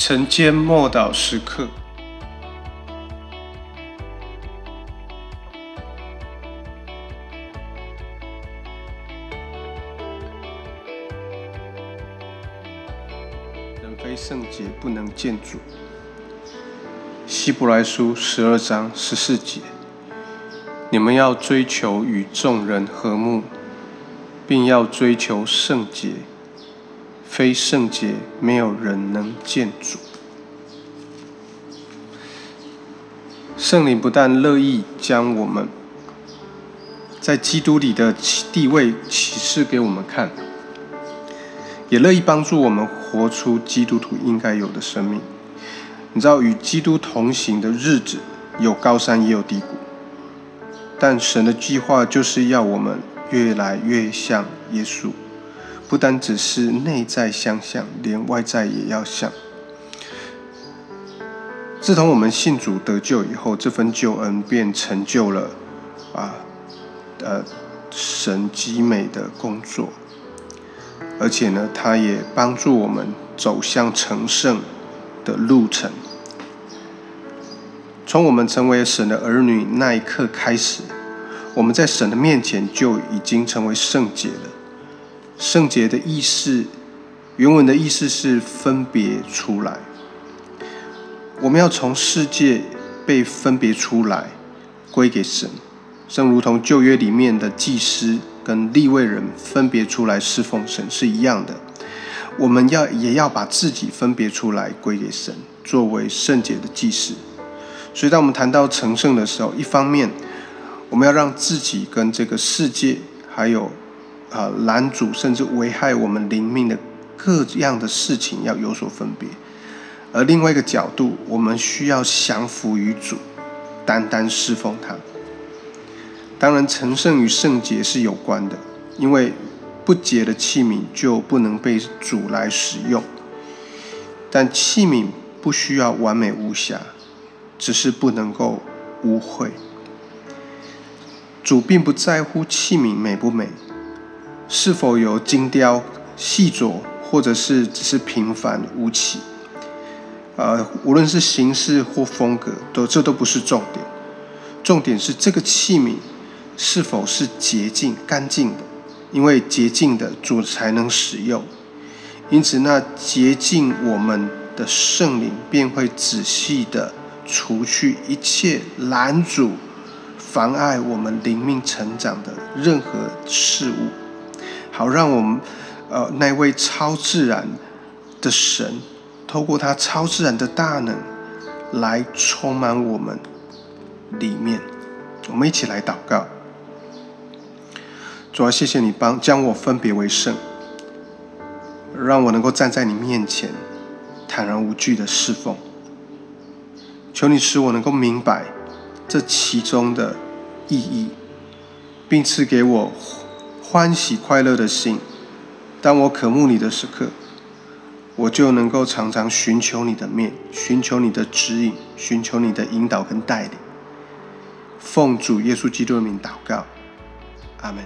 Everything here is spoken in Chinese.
晨间默祷时刻，人非圣洁不能见主。希伯来书十二章十四节，你们要追求与众人和睦，并要追求圣洁。非圣洁，没有人能见主。圣灵不但乐意将我们在基督里的地位启示给我们看，也乐意帮助我们活出基督徒应该有的生命。你知道，与基督同行的日子有高山也有低谷，但神的计划就是要我们越来越像耶稣。不单只是内在相像，连外在也要像。自从我们信主得救以后，这份救恩便成就了啊，呃，神极美的工作。而且呢，它也帮助我们走向成圣的路程。从我们成为神的儿女那一刻开始，我们在神的面前就已经成为圣洁了。圣洁的意思，原文的意思是分别出来。我们要从世界被分别出来，归给神，正如同旧约里面的祭司跟立位人分别出来侍奉神是一样的。我们要也要把自己分别出来，归给神，作为圣洁的祭司。所以，当我们谈到成圣的时候，一方面我们要让自己跟这个世界还有。啊，拦阻甚至危害我们灵命的各样的事情要有所分别，而另外一个角度，我们需要降服于主，单单侍奉他。当然，成圣与圣洁是有关的，因为不洁的器皿就不能被主来使用。但器皿不需要完美无瑕，只是不能够污秽。主并不在乎器皿美不美。是否有精雕细琢，或者是只是平凡无奇？呃，无论是形式或风格，都这都不是重点。重点是这个器皿是否是洁净、干净的，因为洁净的主才能使用。因此，那洁净我们的圣灵便会仔细的除去一切拦阻、妨碍我们灵命成长的任何事物。好，让我们，呃，那位超自然的神，透过他超自然的大能，来充满我们里面。我们一起来祷告。主啊，谢谢你帮将我分别为圣，让我能够站在你面前，坦然无惧的侍奉。求你使我能够明白这其中的意义，并赐给我。欢喜快乐的心，当我渴慕你的时刻，我就能够常常寻求你的面，寻求你的指引，寻求你的引导跟带领。奉主耶稣基督的名祷告，阿门。